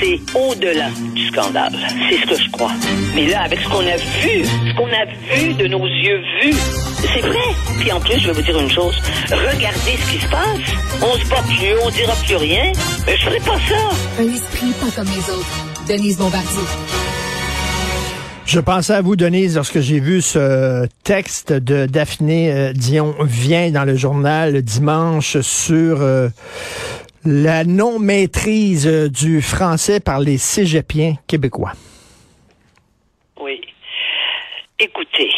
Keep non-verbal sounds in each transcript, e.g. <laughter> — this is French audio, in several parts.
c'est au-delà du scandale. C'est ce que je crois. Mais là, avec ce qu'on a vu, ce qu'on a vu de nos yeux vus, c'est vrai. Puis en plus, je vais vous dire une chose. Regardez ce qui se passe. On se bat plus, on dira plus rien. Mais je ferai pas ça. Un esprit pas comme les autres. Denise Bombardier. Je pensais à vous, Denise, lorsque j'ai vu ce texte de Daphné euh, Dion vient dans le journal dimanche sur euh, la non-maîtrise euh, du français par les cégepiens québécois. Oui. Écoutez,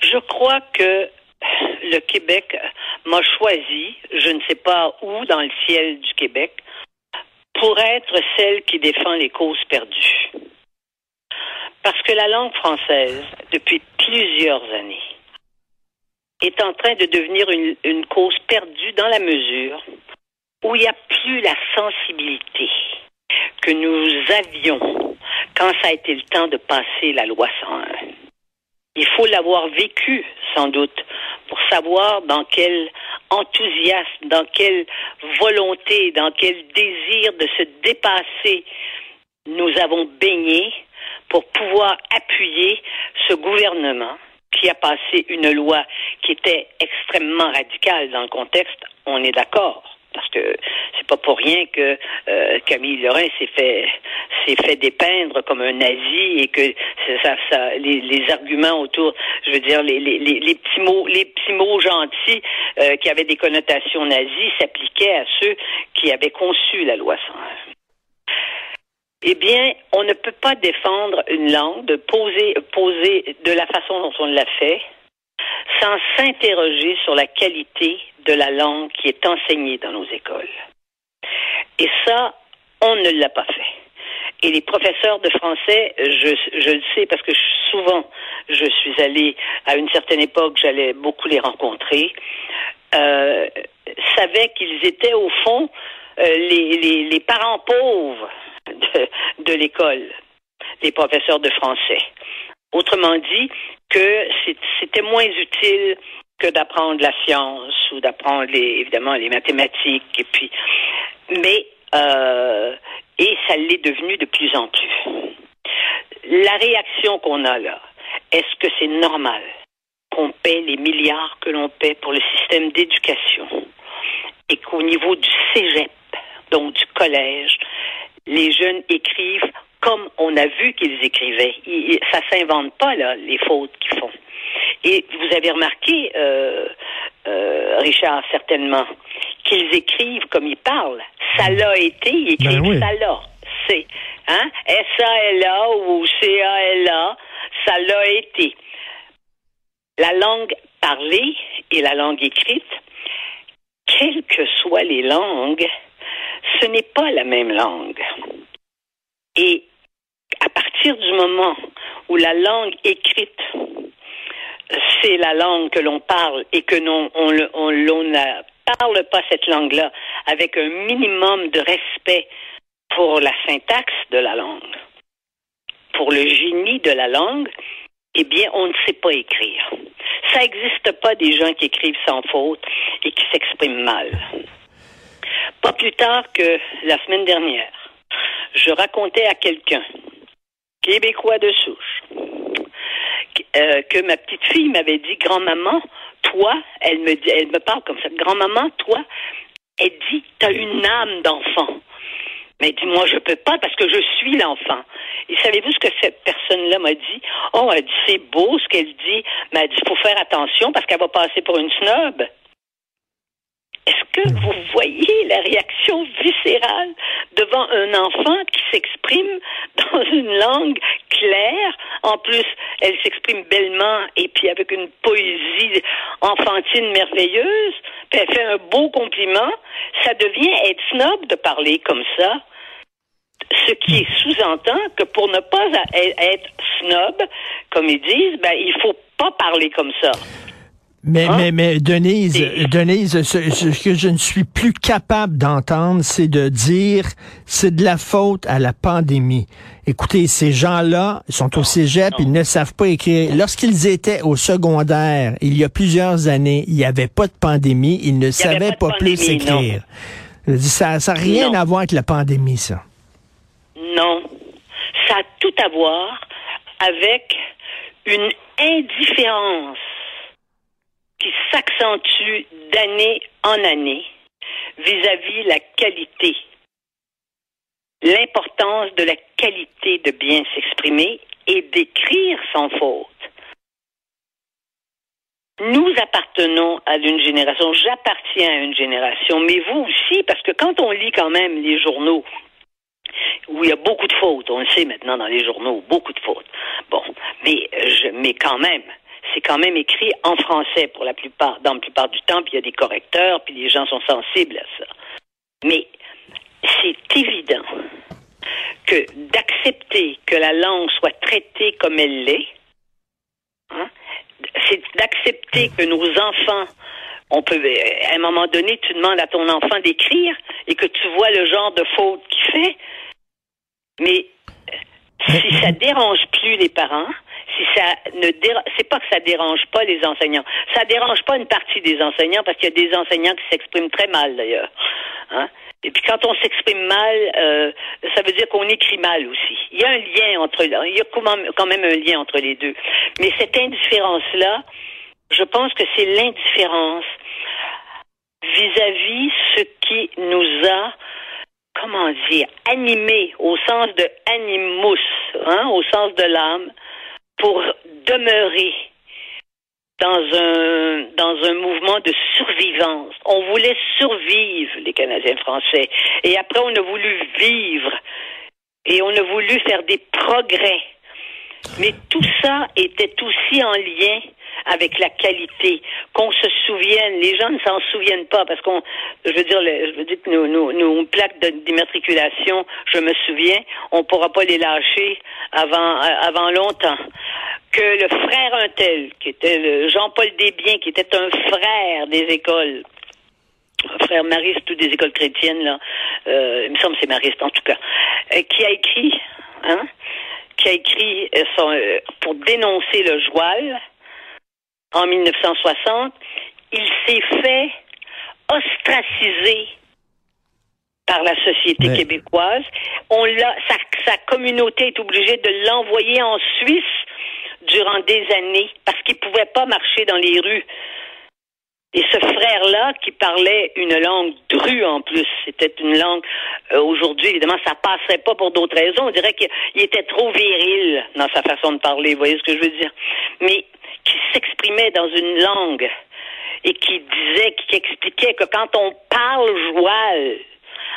je crois que le Québec m'a choisi, je ne sais pas où dans le ciel du Québec, pour être celle qui défend les causes perdues. Parce que la langue française, depuis plusieurs années, est en train de devenir une, une cause perdue dans la mesure où il n'y a plus la sensibilité que nous avions quand ça a été le temps de passer la loi 101. Il faut l'avoir vécu, sans doute, pour savoir dans quel enthousiasme, dans quelle volonté, dans quel désir de se dépasser nous avons baigné pour pouvoir appuyer ce gouvernement qui a passé une loi qui était extrêmement radicale dans le contexte, on est d'accord parce que c'est pas pour rien que euh, Camille Lorrain s'est fait s'est fait dépeindre comme un nazi et que ça, les, arguments autour, je veux dire les, les, les, petits mots les petits mots gentils euh, qui avaient des connotations nazies s'appliquaient à ceux qui avaient conçu la loi 101. Eh bien, on ne peut pas défendre une langue, de poser, poser de la façon dont on l'a fait, sans s'interroger sur la qualité de la langue qui est enseignée dans nos écoles. Et ça, on ne l'a pas fait. Et les professeurs de français, je, je le sais parce que souvent, je suis allée, à une certaine époque, j'allais beaucoup les rencontrer, euh, savaient qu'ils étaient au fond euh, les, les, les, parents pauvres de, de l'école, les professeurs de français. Autrement dit, que c'était moins utile que d'apprendre la science ou d'apprendre évidemment les mathématiques et puis mais euh, et ça l'est devenu de plus en plus. La réaction qu'on a là, est-ce que c'est normal qu'on paie les milliards que l'on paie pour le système d'éducation et qu'au niveau du cégep, donc du collège, les jeunes écrivent comme on a vu qu'ils écrivaient. ça s'invente pas là les fautes qu'ils font. Et vous avez remarqué, euh, euh, Richard, certainement, qu'ils écrivent comme ils parlent. Ça l'a été, ils écrivent ben ça l'a. C'est hein? S-A-L-A ou C-A-L-A, ça l'a été. La langue parlée et la langue écrite, quelles que soient les langues, ce n'est pas la même langue. Et du moment où la langue écrite, c'est la langue que l'on parle et que l'on on, ne parle pas cette langue-là avec un minimum de respect pour la syntaxe de la langue, pour le génie de la langue, eh bien, on ne sait pas écrire. Ça n'existe pas des gens qui écrivent sans faute et qui s'expriment mal. Pas plus tard que la semaine dernière, je racontais à quelqu'un, québécois de souche, euh, que ma petite fille m'avait dit, grand-maman, toi, elle me elle me parle comme ça, grand-maman, toi, elle dit, tu as une âme d'enfant. Mais dis moi, je peux pas parce que je suis l'enfant. Et savez-vous ce que cette personne-là m'a dit? Oh, elle dit, c'est beau ce qu'elle dit, mais elle dit, faut faire attention parce qu'elle va passer pour une snob. Est-ce que vous voyez la réaction viscérale devant un enfant qui s'exprime <laughs> dans une langue claire? En plus, elle s'exprime bellement et puis avec une poésie enfantine merveilleuse. Puis elle fait un beau compliment. Ça devient être snob de parler comme ça. Ce qui sous-entend que pour ne pas être snob, comme ils disent, ben, il faut pas parler comme ça. Mais, hein? mais, mais, Denise, Denise, ce, que je ne suis plus capable d'entendre, c'est de dire c'est de la faute à la pandémie. Écoutez, ces gens-là sont au cégep, ils ne savent pas écrire. Lorsqu'ils étaient au secondaire, il y a plusieurs années, il n'y avait pas de pandémie, ils ne savaient pas, plus écrire. Ça n'a rien à voir avec la pandémie, ça. Non. Ça a tout à voir avec une indifférence s'accentue d'année en année vis-à-vis la qualité, l'importance de la qualité de bien s'exprimer et d'écrire sans faute. Nous appartenons à une génération, j'appartiens à une génération, mais vous aussi, parce que quand on lit quand même les journaux, où il y a beaucoup de fautes, on le sait maintenant dans les journaux, beaucoup de fautes. Bon, mais, je, mais quand même, c'est quand même écrit en français pour la plupart, dans la plupart du temps, puis il y a des correcteurs, puis les gens sont sensibles à ça. Mais c'est évident que d'accepter que la langue soit traitée comme elle l'est, hein, c'est d'accepter que nos enfants, on peut, à un moment donné, tu demandes à ton enfant d'écrire et que tu vois le genre de faute qu'il fait, mais si ça dérange plus les parents, si ça ne c'est pas que ça dérange pas les enseignants, ça dérange pas une partie des enseignants parce qu'il y a des enseignants qui s'expriment très mal d'ailleurs. Hein? Et puis quand on s'exprime mal, euh, ça veut dire qu'on écrit mal aussi. Il y a un lien entre, il y a quand même un lien entre les deux. Mais cette indifférence-là, je pense que c'est l'indifférence vis-à-vis ce qui nous a, comment dire, animé au sens de animus, hein, au sens de l'âme, pour demeurer dans un dans un mouvement de survivance. On voulait survivre les Canadiens français et après on a voulu vivre et on a voulu faire des progrès. Mais tout ça était aussi en lien avec la qualité, qu'on se souvienne. Les gens ne s'en souviennent pas parce qu'on, je veux dire, je veux dire que nos, nos, nos plaques d'immatriculation, je me souviens, on ne pourra pas les lâcher avant, avant longtemps que le frère Untel, qui était Jean-Paul Desbiens, qui était un frère des écoles, frère mariste, toutes des écoles chrétiennes, là, euh, il me semble que c'est mariste en tout cas, euh, qui a écrit, hein, qui a écrit euh, son, pour dénoncer le joual en 1960, il s'est fait ostraciser par la société québécoise. On l'a, sa, sa communauté est obligée de l'envoyer en Suisse durant des années parce qu'il pouvait pas marcher dans les rues. Et ce frère-là, qui parlait une langue drue en plus, c'était une langue, euh, aujourd'hui, évidemment, ça passerait pas pour d'autres raisons. On dirait qu'il était trop viril dans sa façon de parler, vous voyez ce que je veux dire? Mais qui s'exprimait dans une langue et qui disait, qui expliquait que quand on parle joual,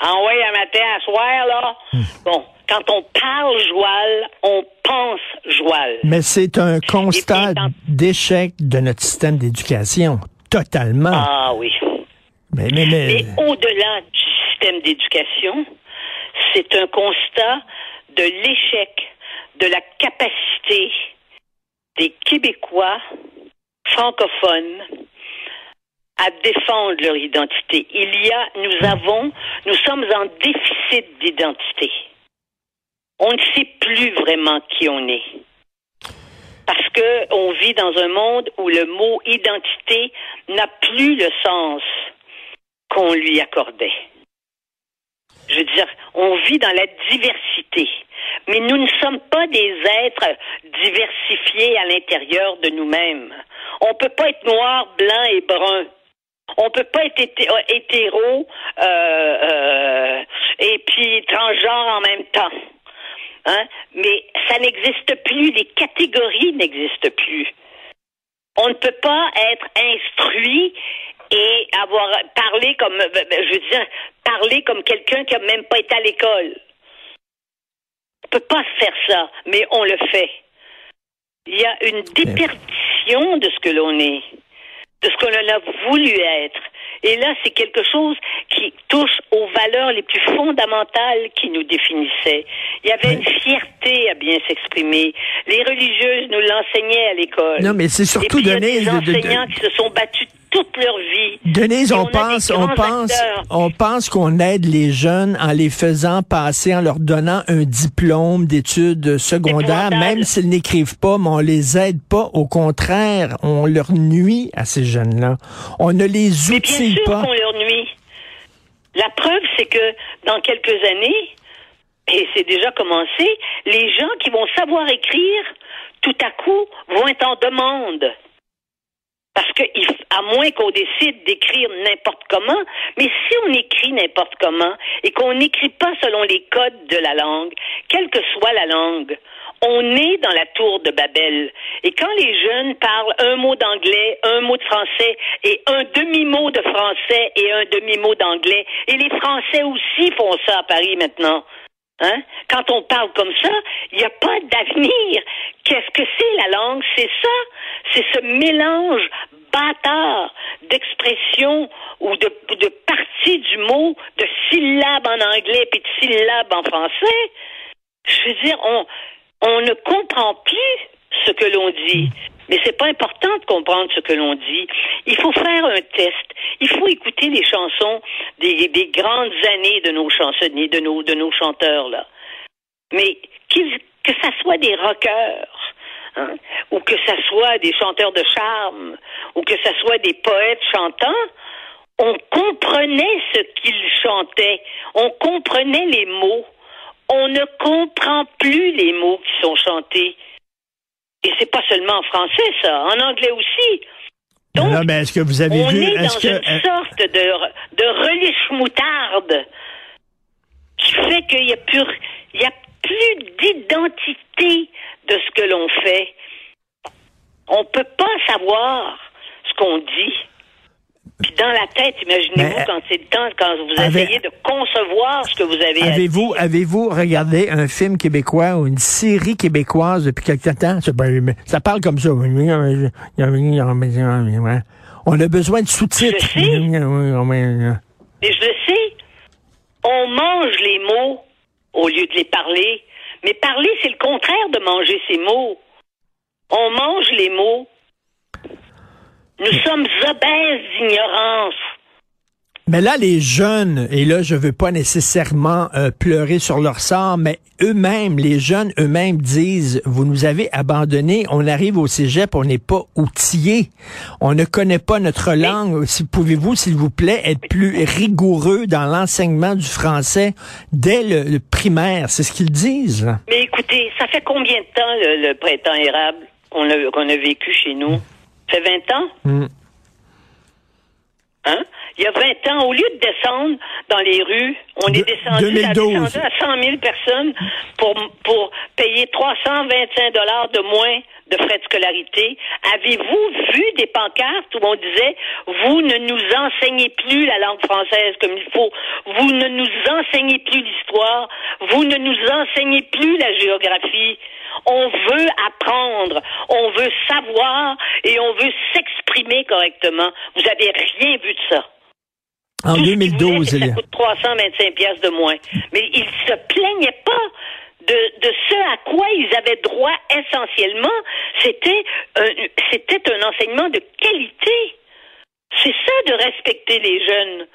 envoyé un matin à soir, là, hmm. bon, quand on parle joual, on pense joual. Mais c'est un constat d'échec de notre système d'éducation, totalement. Ah oui. Mais, mais, mais... au-delà du système d'éducation, c'est un constat de l'échec de la capacité des Québécois francophones à défendre leur identité. Il y a, nous avons, nous sommes en déficit d'identité on ne sait plus vraiment qui on est. Parce que on vit dans un monde où le mot identité n'a plus le sens qu'on lui accordait. Je veux dire, on vit dans la diversité, mais nous ne sommes pas des êtres diversifiés à l'intérieur de nous-mêmes. On ne peut pas être noir, blanc et brun. On ne peut pas être hétéro euh, euh, et puis transgenre en même temps. Hein? Mais ça n'existe plus, les catégories n'existent plus. On ne peut pas être instruit et avoir parlé comme, euh, ben, je veux dire, parler comme quelqu'un qui n'a même pas été à l'école. On ne peut pas faire ça, mais on le fait. Il y a une déperdition de ce que l'on est, de ce qu'on a voulu être. Et là, c'est quelque chose qui touche aux valeurs les plus fondamentales qui nous définissaient. Il y avait une fierté à bien s'exprimer. Les religieuses nous l'enseignaient à l'école. Non, mais c'est surtout donné. des enseignants qui se sont battus toute leur vie. Denise, on, pense, on pense, on pense qu'on aide les jeunes en les faisant passer, en leur donnant un diplôme d'études secondaires, même s'ils n'écrivent pas, mais on les aide pas. Au contraire, on leur nuit à ces jeunes-là. On ne les outille mais bien sûr pas. qu'on leur nuit. La preuve, c'est que dans quelques années, et c'est déjà commencé, les gens qui vont savoir écrire, tout à coup, vont être en demande. Parce que, à moins qu'on décide d'écrire n'importe comment, mais si on écrit n'importe comment et qu'on n'écrit pas selon les codes de la langue, quelle que soit la langue, on est dans la tour de Babel. Et quand les jeunes parlent un mot d'anglais, un mot de français et un demi-mot de français et un demi-mot d'anglais, et les Français aussi font ça à Paris maintenant. Hein? Quand on parle comme ça, il n'y a pas d'avenir. Qu'est-ce que c'est la langue? C'est ça. C'est ce mélange bâtard d'expressions ou de, de parties du mot, de syllabes en anglais et de syllabes en français. Je veux dire, on ne comprend plus ce que l'on dit. Mais c'est pas important de comprendre ce que l'on dit. Il faut faire un test. Il faut écouter les chansons des, des grandes années de nos chansonniers, de nos, de nos chanteurs, là. Mais que ça soit des rockers, hein, ou que ça soit des chanteurs de charme, ou que ça soit des poètes chantants, on comprenait ce qu'ils chantaient. On comprenait les mots. On ne comprend plus les mots qui sont chantés. Et c'est pas seulement en français, ça, en anglais aussi. Donc, non, mais est-ce que vous avez on vu est dans que une euh, sorte de, de relish moutarde qui fait qu'il y a plus il y a plus d'identité de ce que l'on fait. On peut pas savoir ce qu'on dit. Dans la tête, imaginez-vous Mais, quand c'est le temps, quand vous avez- essayez de concevoir ce que vous avez Avez-vous avez-vous regardé un film québécois ou une série québécoise depuis quelque temps? Mais Ça parle comme ça. On a besoin de sous-titres. Je sais. Et je le sais, on mange les mots au lieu de les parler. Mais parler, c'est le contraire de manger ces mots. On mange les mots. Nous sommes obèses d'ignorance. Mais là, les jeunes, et là, je veux pas nécessairement euh, pleurer sur leur sort, mais eux-mêmes, les jeunes eux-mêmes disent, vous nous avez abandonnés, on arrive au cégep, on n'est pas outillés, on ne connaît pas notre langue. Si pouvez-vous, s'il vous plaît, être plus rigoureux dans l'enseignement du français dès le, le primaire, c'est ce qu'ils disent. Mais écoutez, ça fait combien de temps le, le printemps érable qu'on a, qu'on a vécu chez nous? Ça fait 20 ans? Mm. Hein? Il y a 20 ans, au lieu de descendre dans les rues, on De- est descendu, 2012. ça a descendu à 100 000 personnes pour, pour payer 325 dollars de moins de frais de scolarité. Avez-vous vu des pancartes où on disait vous ne nous enseignez plus la langue française comme il faut, vous ne nous enseignez plus l'histoire, vous ne nous enseignez plus la géographie. On veut apprendre, on veut savoir et on veut s'exprimer correctement. Vous avez rien vu de ça. En Tout ce qu'ils voulaient, 2012, c'est que il y ça coûte 325 pièces de moins. Mais ils se plaignaient pas de, de ce à quoi ils avaient droit essentiellement. C'était un, c'était un enseignement de qualité. C'est ça de respecter les jeunes.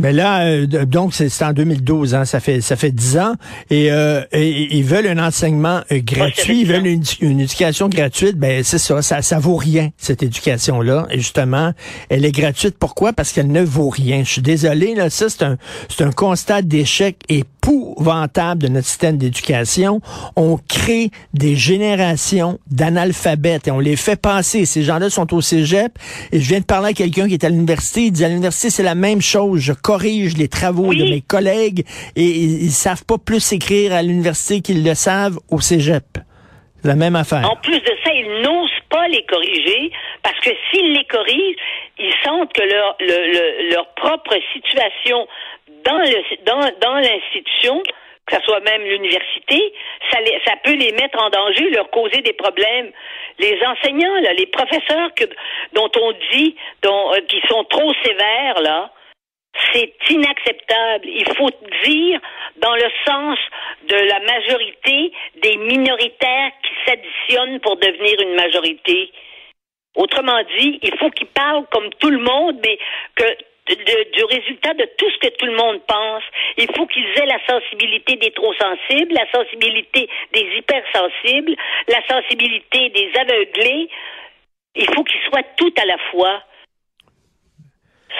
Mais là, euh, donc c'est en 2012, hein, ça fait ça fait 10 ans, et, euh, et- et ils veulent un enseignement euh, gratuit, ils veulent une, une éducation gratuite. Ben c'est ça, ça, ça vaut rien cette éducation-là. Et justement, elle est gratuite. Pourquoi? Parce qu'elle ne vaut rien. Je suis désolé, là, ça c'est un c'est un constat d'échec épouvantable de notre système d'éducation. On crée des générations d'analphabètes et on les fait passer. Ces gens-là sont au cégep et je viens de parler à quelqu'un qui est à l'université. Il dit à l'université c'est la même chose. Je corrige les travaux Oui. de mes collègues et ils, ils savent pas plus écrire à l'université qu'ils le savent au cégep. C'est la même affaire. En plus de ça, ils n'osent pas les corriger parce que s'ils les corrigent, ils sentent que leur, le- le- leur propre situation dans, le, dans, dans l'institution, que ce soit même l'université, ça, les- ça peut les mettre en danger, leur causer des problèmes. Les enseignants, là, les professeurs que, dont on dit dont, euh, qui sont trop sévères, là, c'est inacceptable. Il faut dire dans le sens de la majorité des minoritaires qui s'additionnent pour devenir une majorité. Autrement dit, il faut qu'ils parlent comme tout le monde, mais que du résultat de tout ce que tout le monde pense. Il faut qu'ils aient la sensibilité des trop sensibles, la sensibilité des hypersensibles, la sensibilité des aveuglés. Il faut qu'ils soient tout à la fois.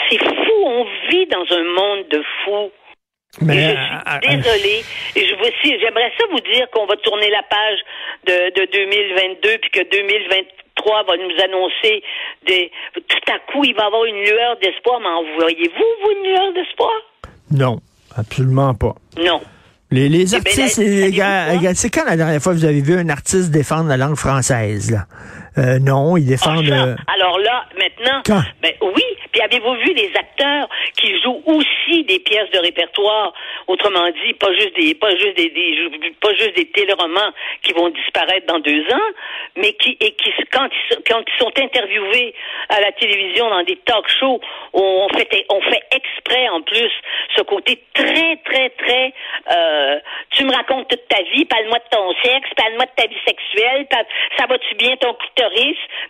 C'est fou, on vit dans un monde de fous. Mais, je suis euh, euh, désolée. Et je j'aimerais ça vous dire qu'on va tourner la page de, de 2022 puis que 2023 va nous annoncer des. Tout à coup, il va y avoir une lueur d'espoir. Mais en voyez-vous, vous, une lueur d'espoir? Non, absolument pas. Non. Les, les Eh ben, artistes, les gars, c'est quand la dernière fois que vous avez vu un artiste défendre la langue française, là? Euh, non, ils Ah, défendent... euh, Alors là, maintenant, Quand? ben oui. Puis avez-vous vu les acteurs qui jouent aussi des pièces de répertoire, autrement dit, pas juste des, pas juste des, des- pas juste des téléromans qui vont disparaître dans deux ans, mais qui et qui quand ils, sont- quand ils sont interviewés à la télévision dans des talk shows, on fait on fait exprès en plus ce côté très très très euh, tu me racontes toute ta vie, parle-moi de ton sexe, parle-moi de ta vie sexuelle, parle- ça va-tu bien ton clitoris?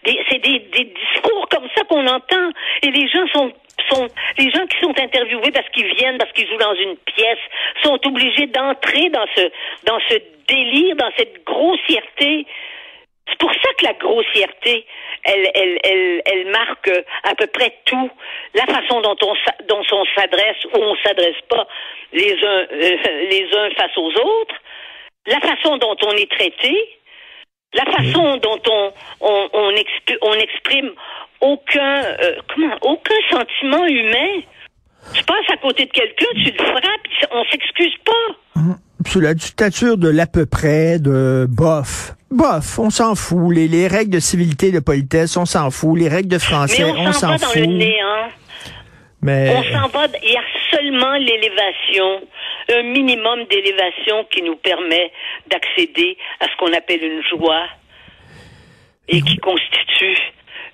C'est des, discours comme ça qu'on entend. Et les gens sont les gens qui sont interviewés parce qu'ils viennent, parce qu'ils jouent dans une pièce, sont obligés d'entrer dans ce délire, dans cette grossièreté. C'est pour ça que la grossièreté, elle, marque à peu près tout. La façon dont on, s'adresse ou on s'adresse pas euh, les uns face aux autres, la façon dont on est traité, la façon dont on, on, on, exp- on exprime aucun, euh, comment, aucun sentiment humain. Tu passes à côté de quelqu'un, tu le frappes, on s'excuse pas. sous la dictature de l'à peu près, de bof. Bof, on s'en fout. Les, les règles de civilité, de politesse, on s'en fout. Les règles de français, Mais on on s'en s'en va dans fout. le néant. Mais On s'en va, il y a seulement l'élévation, un minimum d'élévation qui nous permet d'accéder à ce qu'on appelle une joie et qui constitue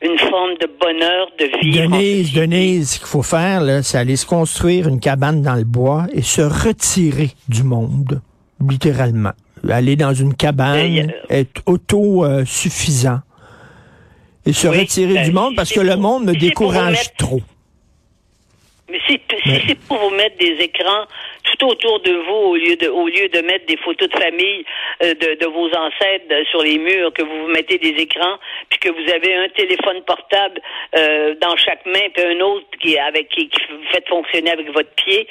une forme de bonheur de en Denise. Denise, ce qu'il faut faire, là, c'est aller se construire une cabane dans le bois et se retirer du monde, littéralement. Aller dans une cabane, euh, être autosuffisant. et se Oui, retirer ben, du monde parce que le monde me décourage mettre- trop. Mais si, c'est pour vous mettre des écrans tout autour de vous au lieu de au lieu de mettre des photos de famille euh, de, de vos ancêtres sur les murs, que vous mettez des écrans, puis que vous avez un téléphone portable euh, dans chaque main, puis un autre qui avec qui, qui vous faites fonctionner avec votre pied,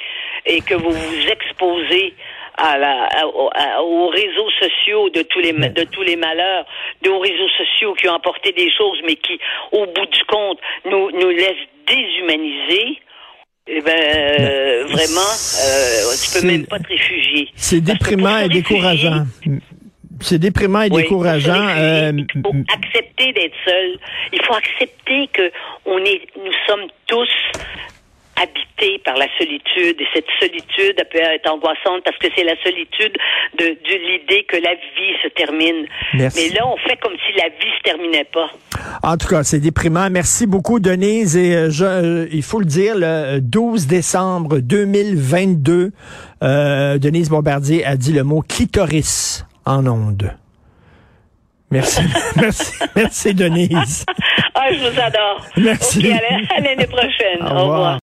et que vous vous exposez à la, à- au- à- aux réseaux sociaux de tous les de tous les malheurs, de aux réseaux sociaux qui ont apporté des choses, mais qui, au bout du compte, nous nous laissent déshumanisés. Eh ben, euh, vraiment, euh, tu peux même pas te réfugier. C'est déprimant et décourageant. C'est déprimant et Oui, décourageant. euh, il faut accepter d'être seul. Il faut accepter que on est, nous sommes tous habités par la solitude et cette solitude elle peut être angoissante parce que c'est la solitude de, de l'idée que la vie se termine. Merci. Mais là, on fait comme si la vie se terminait pas. En tout cas, c'est déprimant. Merci beaucoup, Denise. Et euh, je, euh, il faut le dire, le 12 décembre 2022, euh, Denise Bombardier a dit le mot clitoris en ondes. Merci. <laughs> merci. Merci, Denise. Ah, je vous adore. Merci. OK, à la- à l'année prochaine. Au revoir.